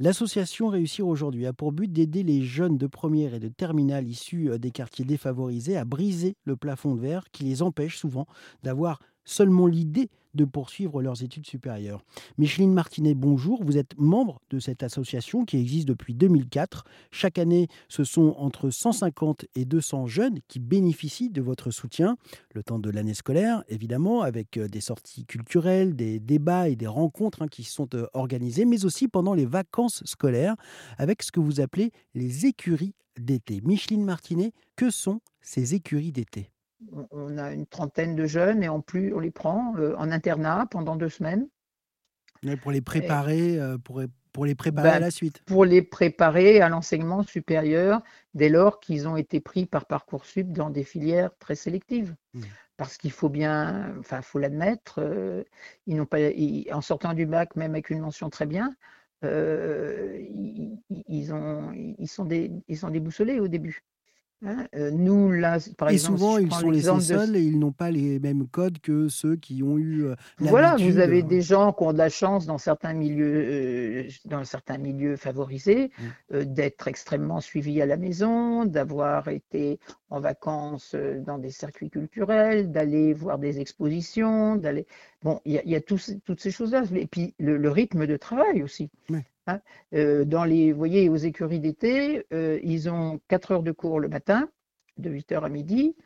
L'association Réussir aujourd'hui a pour but d'aider les jeunes de première et de terminale issus euh, des quartiers défavorisés à briser le plafond de verre qui les empêche souvent d'avoir seulement l'idée de poursuivre leurs études supérieures. Micheline Martinet, bonjour. Vous êtes membre de cette association qui existe depuis 2004. Chaque année, ce sont entre 150 et 200 jeunes qui bénéficient de votre soutien, le temps de l'année scolaire, évidemment, avec euh, des sorties culturelles, des débats et des rencontres hein, qui sont euh, organisées, mais aussi pendant les vacances scolaires, avec ce que vous appelez les écuries d'été. Micheline Martinet, que sont ces écuries d'été? On a une trentaine de jeunes et en plus, on les prend euh, en internat pendant deux semaines. pour les préparer, euh, pour, pour les préparer à ben, la suite. Pour les préparer à l'enseignement supérieur dès lors qu'ils ont été pris par Parcoursup dans des filières très sélectives. Mmh. Parce qu'il faut bien, enfin, faut l'admettre, euh, ils n'ont pas, en sortant du bac, même avec une mention très bien, ils, ont, ils, sont des, ils sont déboussolés au début. Hein, nous, là, par et souvent, ils sont laissés seuls et ils n'ont pas les mêmes codes que ceux qui ont eu. voilà, vous avez des gens qui ont de la chance dans certains milieux, dans certains milieux favorisés, mmh. d'être extrêmement suivis à la maison, d'avoir été en vacances dans des circuits culturels, d'aller voir des expositions, d'aller. Bon, il y a, toutes ces choses-là. Et puis le, rythme de travail aussi. Hein, euh, dans les, vous voyez, aux écuries d'été, euh, ils ont 4 heures de cours le matin, de 8 heures à midi.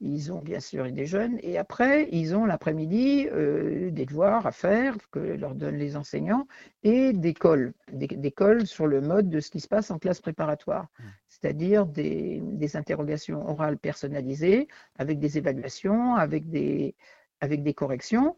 Ils ont bien sûr des jeunes. Et après, ils ont l'après-midi euh, des devoirs à faire que leur donnent les enseignants et des cols, des, cols sur le mode de ce qui se passe en classe préparatoire, mmh. c'est-à-dire des, des, interrogations orales personnalisées avec des évaluations, avec des, avec des corrections.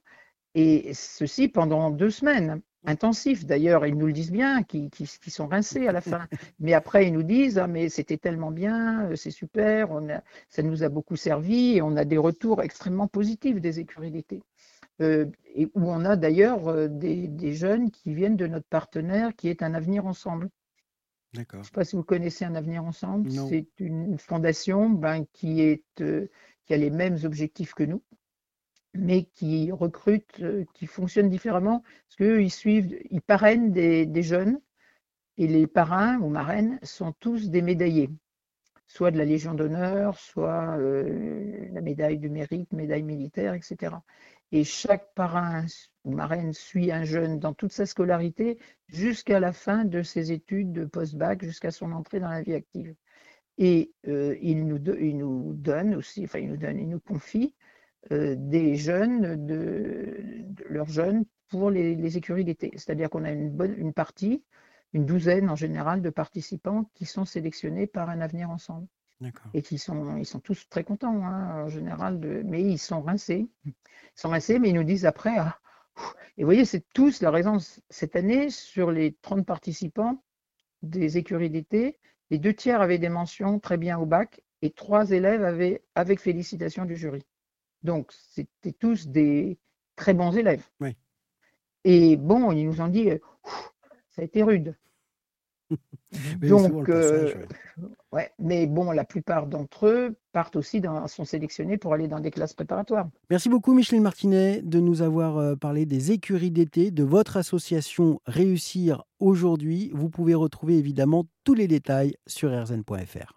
Et ceci pendant deux semaines intensifs d'ailleurs, ils nous le disent bien, qui, sont rincés à la fin. Mais après, ils nous disent ah, mais c'était tellement bien, euh, c'est super, on a, ça nous a beaucoup servi et on a des retours extrêmement positifs des écuries d'été. Euh, et où on a d'ailleurs euh, des, jeunes qui viennent de notre partenaire qui est un avenir ensemble. Je ne sais pas si vous connaissez un avenir ensemble. C'est une fondation ben, qui, est, qui a les mêmes objectifs que nous mais qui recrutent, euh, qui fonctionnent différemment, parce qu'eux, ils suivent, ils parrainent des, jeunes, et les parrains ou marraines sont tous des médaillés, soit de la Légion d'honneur, soit euh, la médaille du mérite, médaille militaire, etc. Et chaque parrain ou marraine suit un jeune dans toute sa scolarité jusqu'à la fin de ses études de post-bac, jusqu'à son entrée dans la vie active. Et euh, nous, il nous donne aussi, enfin il nous donne, il nous confie des jeunes, de, leurs jeunes pour les, écuries d'été. C'est-à-dire qu'on a une, bonne, une partie, une douzaine en général de participants qui sont sélectionnés par un avenir ensemble. Et qui sont, ils sont tous très contents hein, en général, de, mais ils sont rincés. Ils sont rincés, mais ils nous disent après, ah, et vous voyez, c'est tous la raison. Cette année, sur les 30 participants des écuries d'été, les deux tiers avaient des mentions très bien au bac et trois élèves avaient avec félicitations du jury. Donc, c'était tous des très bons élèves. Et bon, ils nous ont dit, euh, ça a été rude. Donc, euh, ouais, mais bon, la plupart d'entre eux partent aussi, dans, sont sélectionnés pour aller dans des classes préparatoires. Merci beaucoup, Micheline Martinet, de nous avoir euh, parlé des écuries d'été, de votre association Réussir aujourd'hui. Vous pouvez retrouver évidemment tous les détails sur rzn.fr.